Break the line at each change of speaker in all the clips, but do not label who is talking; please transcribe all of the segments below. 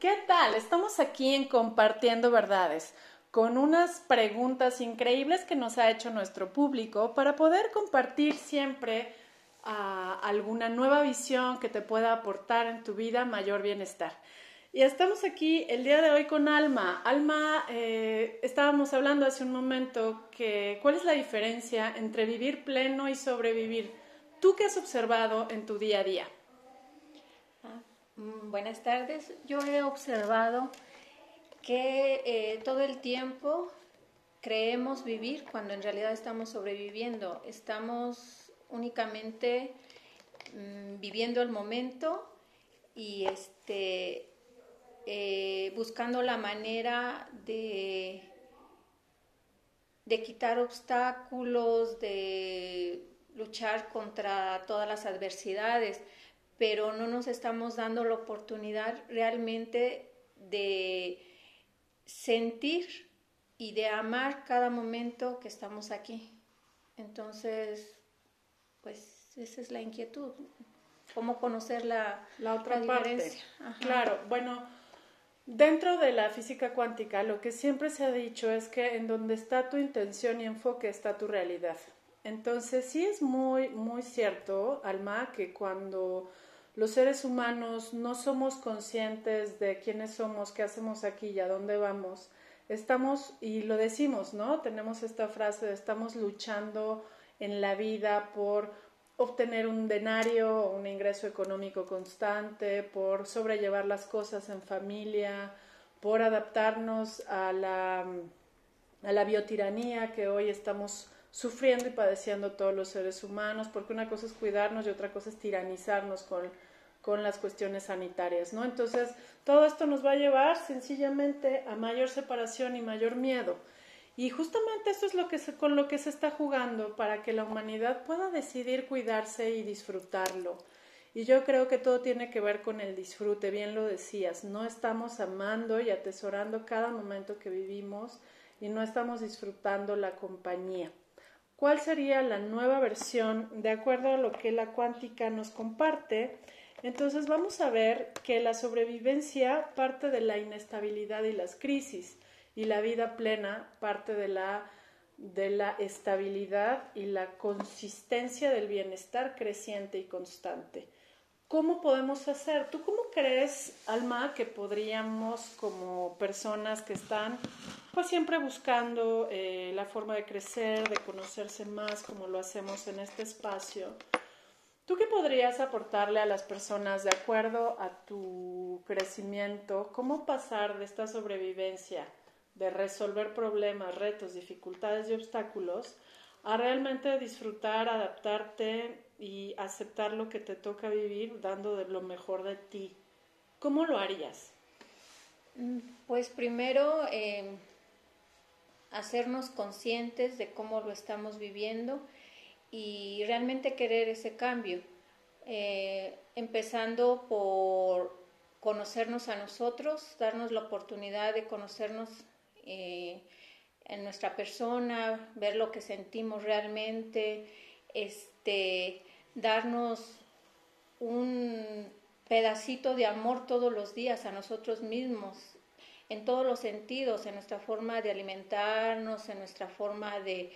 ¿Qué tal? Estamos aquí en Compartiendo Verdades con unas preguntas increíbles que nos ha hecho nuestro público para poder compartir siempre ah, alguna nueva visión que te pueda aportar en tu vida mayor bienestar. Y estamos aquí el día de hoy con Alma. Alma, eh, estábamos hablando hace un momento que cuál es la diferencia entre vivir pleno y sobrevivir. ¿Tú qué has observado en tu día a día?
Mm, buenas tardes. Yo he observado que eh, todo el tiempo creemos vivir cuando en realidad estamos sobreviviendo. Estamos únicamente mm, viviendo el momento y este, eh, buscando la manera de, de quitar obstáculos, de luchar contra todas las adversidades pero no nos estamos dando la oportunidad realmente de sentir y de amar cada momento que estamos aquí. Entonces, pues esa es la inquietud, cómo conocer la,
la otra parte. Claro, bueno, dentro de la física cuántica lo que siempre se ha dicho es que en donde está tu intención y enfoque está tu realidad. Entonces sí es muy, muy cierto, Alma, que cuando los seres humanos no somos conscientes de quiénes somos, qué hacemos aquí y a dónde vamos. Estamos, y lo decimos, ¿no? Tenemos esta frase de estamos luchando en la vida por obtener un denario, un ingreso económico constante, por sobrellevar las cosas en familia, por adaptarnos a la, a la biotiranía que hoy estamos sufriendo y padeciendo todos los seres humanos, porque una cosa es cuidarnos y otra cosa es tiranizarnos con con las cuestiones sanitarias, ¿no? Entonces, todo esto nos va a llevar sencillamente a mayor separación y mayor miedo. Y justamente esto es lo que con lo que se está jugando para que la humanidad pueda decidir cuidarse y disfrutarlo. Y yo creo que todo tiene que ver con el disfrute, bien lo decías, no estamos amando y atesorando cada momento que vivimos y no estamos disfrutando la compañía. ¿Cuál sería la nueva versión de acuerdo a lo que la cuántica nos comparte? Entonces vamos a ver que la sobrevivencia parte de la inestabilidad y las crisis y la vida plena parte de la, de la estabilidad y la consistencia del bienestar creciente y constante. ¿Cómo podemos hacer? ¿Tú cómo crees, Alma, que podríamos como personas que están pues siempre buscando eh, la forma de crecer, de conocerse más como lo hacemos en este espacio? ¿Tú qué podrías aportarle a las personas de acuerdo a tu crecimiento? ¿Cómo pasar de esta sobrevivencia, de resolver problemas, retos, dificultades y obstáculos, a realmente disfrutar, adaptarte y aceptar lo que te toca vivir dando de lo mejor de ti? ¿Cómo lo harías?
Mm, pues primero eh, hacernos conscientes de cómo lo estamos viviendo y realmente querer ese cambio, eh, empezando por conocernos a nosotros, darnos la oportunidad de conocernos eh, en nuestra persona, ver lo que sentimos realmente, este, darnos un pedacito de amor todos los días a nosotros mismos, en todos los sentidos, en nuestra forma de alimentarnos, en nuestra forma de,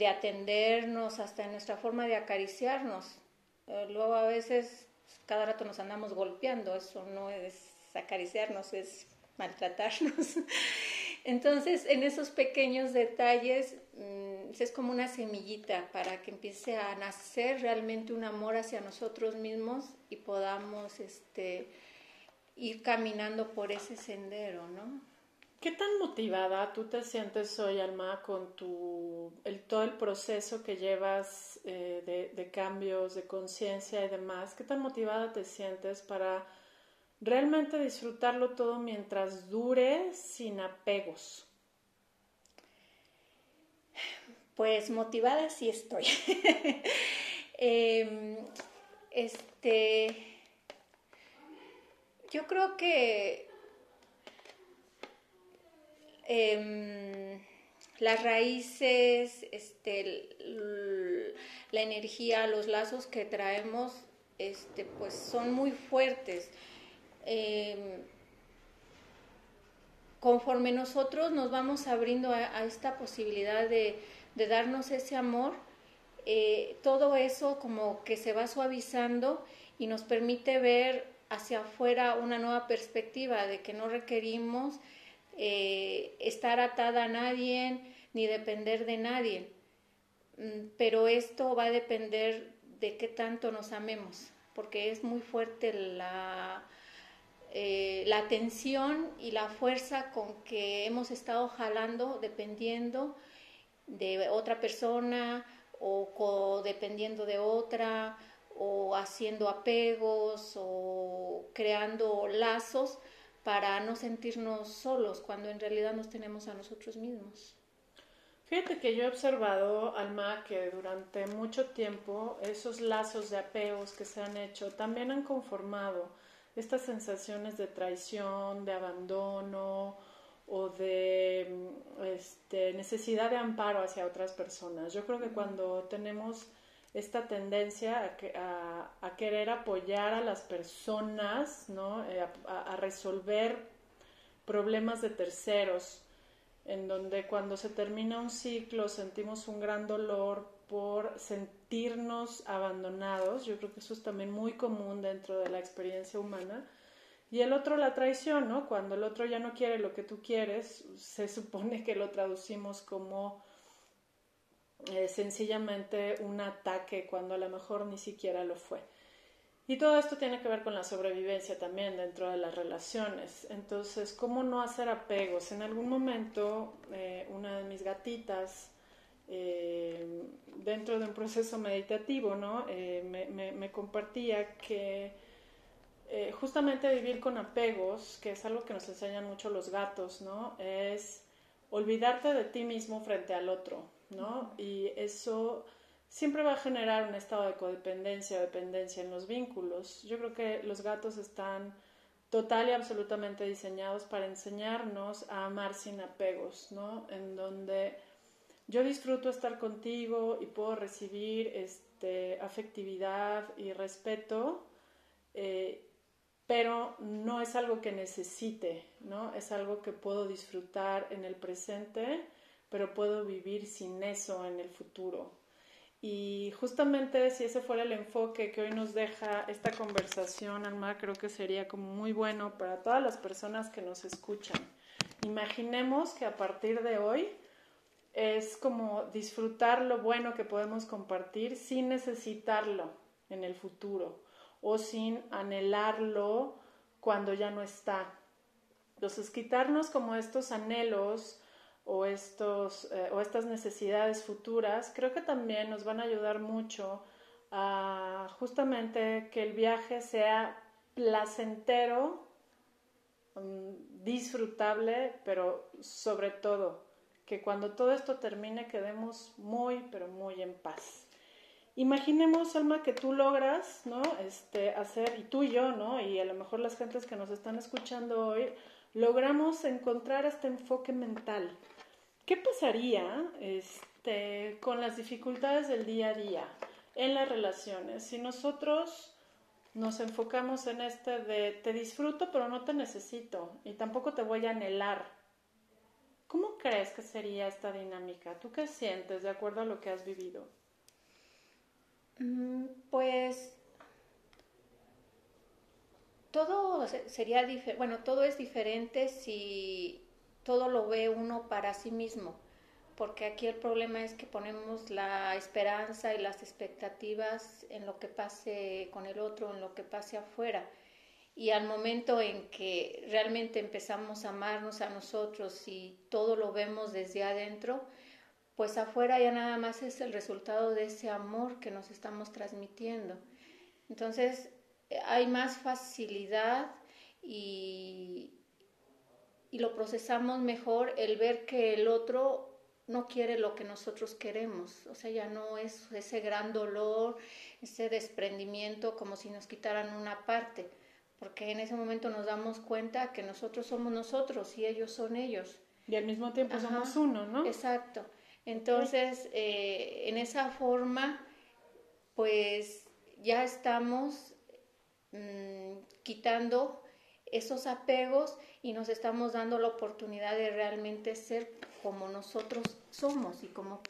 de atendernos, hasta en nuestra forma de acariciarnos. Eh, luego a veces cada rato nos andamos golpeando, eso no es acariciarnos, es maltratarnos. Entonces, en esos pequeños detalles mm, es como una semillita para que empiece a nacer realmente un amor hacia nosotros mismos y podamos este, ir caminando por ese sendero, ¿no?
¿Qué tan motivada tú te sientes hoy, Alma, con tu, el, todo el proceso que llevas eh, de, cambios, de conciencia y demás? ¿Qué tan motivada te sientes para realmente disfrutarlo todo mientras dure sin apegos?
Pues motivada sí estoy. Em, este, yo creo que Em, las raíces, este, la energía, los lazos que traemos, este, pues son muy fuertes. Em, conforme nosotros nos vamos abriendo a, esta posibilidad de, darnos ese amor, eh, todo eso como que se va suavizando y nos permite ver hacia afuera una nueva perspectiva de que no requerimos eh, estar atada a nadie ni depender de nadie. Mm, pero esto va a depender de qué tanto nos amemos, porque es muy fuerte la, eh, la tensión y la fuerza con que hemos estado jalando dependiendo de otra persona o codependiendo de otra o haciendo apegos o creando lazos para no sentirnos solos cuando en realidad nos tenemos a nosotros mismos.
Fíjate que yo he observado, Alma, que durante mucho tiempo esos lazos de apegos que se han hecho también han conformado estas sensaciones de traición, de abandono o de este, necesidad de amparo hacia otras personas. Yo creo que cuando tenemos esta tendencia a, querer apoyar a las personas, ¿no? Eh, a, resolver problemas de terceros, en donde cuando se termina un ciclo sentimos un gran dolor por sentirnos abandonados, yo creo que eso es también muy común dentro de la experiencia humana, y el otro la traición, ¿no? Cuando el otro ya no quiere lo que tú quieres, se supone que lo traducimos como eh, sencillamente un ataque cuando a lo mejor ni siquiera lo fue. Y todo esto tiene que ver con la sobrevivencia también dentro de las relaciones. Entonces, ¿cómo no hacer apegos? En algún momento, eh, una de mis gatitas, eh, dentro de un proceso meditativo, ¿no? me, me, compartía que justamente vivir con apegos, que es algo que nos enseñan mucho los gatos, ¿no? Es olvidarte de ti mismo frente al otro, Y eso siempre va a generar un estado de codependencia o dependencia en los vínculos. Yo creo que los gatos están total y absolutamente diseñados para enseñarnos a amar sin apegos, ¿no? En donde yo disfruto estar contigo y puedo recibir este, afectividad y respeto, eh, pero no es algo que necesite, ¿no? Es algo que puedo disfrutar en el presente pero puedo vivir sin eso en el futuro. Y justamente si ese fuera el enfoque que hoy nos deja esta conversación, Alma, creo que sería como muy bueno para todas las personas que nos escuchan. Imaginemos que a partir de hoy es como disfrutar lo bueno que podemos compartir sin necesitarlo en el futuro o sin anhelarlo cuando ya no está. Entonces, quitarnos como estos anhelos o, estos, eh, o estas necesidades futuras, creo que también nos van a ayudar mucho a justamente que el viaje sea placentero, mm, disfrutable, pero sobre todo que cuando todo esto termine quedemos muy, pero muy en paz. Imaginemos, Alma, que tú logras, ¿no? Este, hacer, y tú y yo, ¿no? Y a lo mejor las gentes que nos están escuchando hoy, logramos encontrar este enfoque mental. ¿Qué pasaría este, con las dificultades del día a día en las relaciones si nosotros nos enfocamos en este de te disfruto pero no te necesito y tampoco te voy a anhelar? ¿Cómo crees que sería esta dinámica? ¿Tú qué sientes de acuerdo a lo que has vivido?
Mm, pues todo sería bueno, todo es diferente si todo lo ve uno para sí mismo, porque aquí el problema es que ponemos la esperanza y las expectativas en lo que pase con el otro, en lo que pase afuera. Y al momento en que realmente empezamos a amarnos a nosotros y todo lo vemos desde adentro, pues afuera ya nada más es el resultado de ese amor que nos estamos transmitiendo. Entonces, hay más facilidad y, y lo procesamos mejor el ver que el otro no quiere lo que nosotros queremos, o sea, ya no es ese gran dolor, ese desprendimiento como si nos quitaran una parte, porque en ese momento nos damos cuenta que nosotros somos nosotros y ellos son ellos.
Y al mismo tiempo somos uno, ¿no?
Exacto. Entonces, eh, en esa forma, pues ya estamos Mm, quitando esos apegos y nos estamos dando la oportunidad de realmente ser como nosotros somos y como,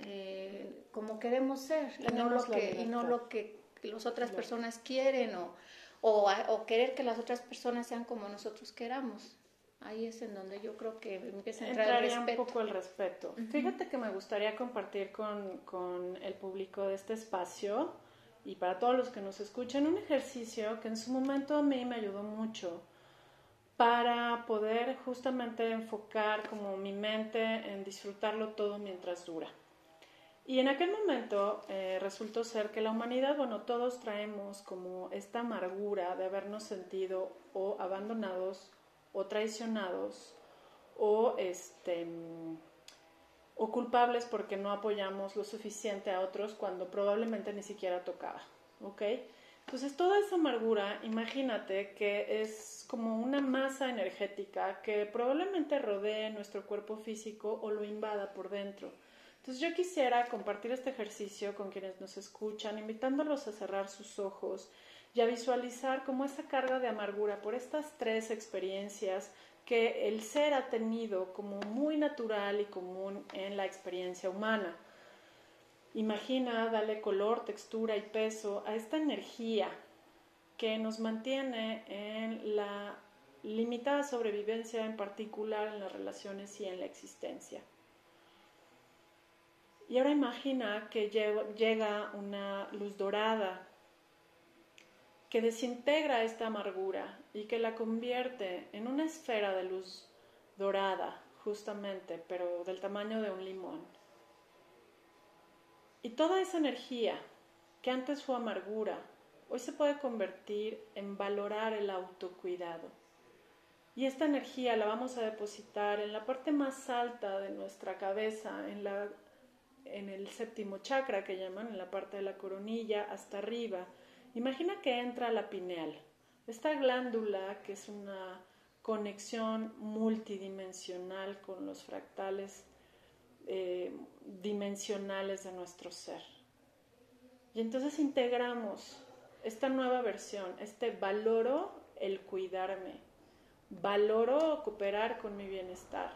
eh, como queremos ser y no, lo que, y no lo que las otras personas quieren o, o, querer que las otras personas sean como nosotros queramos. Ahí es en donde yo creo que empieza a entrar
Entraría un poco el respeto. Fíjate que me gustaría compartir con, con el público de este espacio y para todos los que nos escuchan, un ejercicio que en su momento a mí me ayudó mucho para poder justamente enfocar como mi mente en disfrutarlo todo mientras dura. Y en aquel momento eh, resultó ser que la humanidad, bueno, todos traemos como esta amargura de habernos sentido o abandonados o traicionados o este o culpables porque no apoyamos lo suficiente a otros cuando probablemente ni siquiera tocaba, ¿ok? Entonces toda esa amargura, imagínate que es como una masa energética que probablemente rodee nuestro cuerpo físico o lo invada por dentro. Entonces yo quisiera compartir este ejercicio con quienes nos escuchan, invitándolos a cerrar sus ojos y a visualizar como esa carga de amargura por estas tres experiencias que el ser ha tenido como muy natural y común en la experiencia humana. Imagina darle color, textura y peso a esta energía que nos mantiene en la limitada sobrevivencia, en particular en las relaciones y en la existencia. Y ahora imagina que llega una luz dorada que desintegra esta amargura y que la convierte en una esfera de luz dorada, justamente, pero del tamaño de un limón. Y toda esa energía que antes fue amargura, hoy se puede convertir en valorar el autocuidado. Y esta energía la vamos a depositar en la parte más alta de nuestra cabeza, en, la, en el séptimo chakra que llaman, en la parte de la coronilla, hasta arriba, Imagina que entra la pineal, esta glándula que es una conexión multidimensional con los fractales eh, dimensionales de nuestro ser. Y entonces integramos esta nueva versión, este valoro el cuidarme, valoro cooperar con mi bienestar,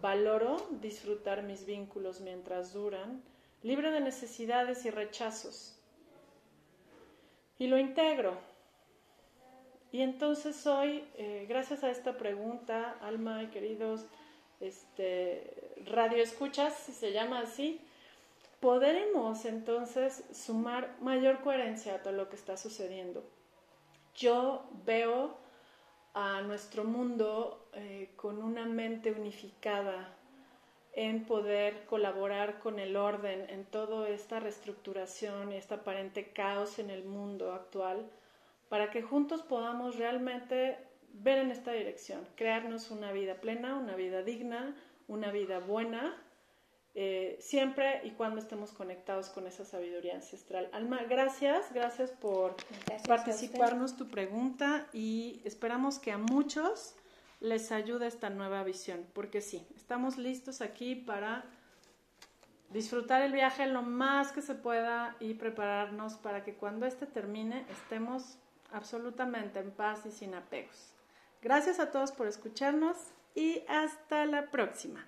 valoro disfrutar mis vínculos mientras duran, libre de necesidades y rechazos y lo integro. Y entonces hoy, eh, gracias a esta pregunta, Alma y queridos este, radio escuchas, si se llama así, podremos entonces sumar mayor coherencia a todo lo que está sucediendo. Yo veo a nuestro mundo eh, con una mente unificada, en poder colaborar con el orden en toda esta reestructuración y este aparente caos en el mundo actual, para que juntos podamos realmente ver en esta dirección, crearnos una vida plena, una vida digna, una vida buena, eh, siempre y cuando estemos conectados con esa sabiduría ancestral. Alma, gracias, gracias por participarnos tu pregunta y esperamos que a muchos les ayuda esta nueva visión, porque sí, estamos listos aquí para disfrutar el viaje lo más que se pueda y prepararnos para que cuando este termine estemos absolutamente en paz y sin apegos. Gracias a todos por escucharnos y hasta la próxima.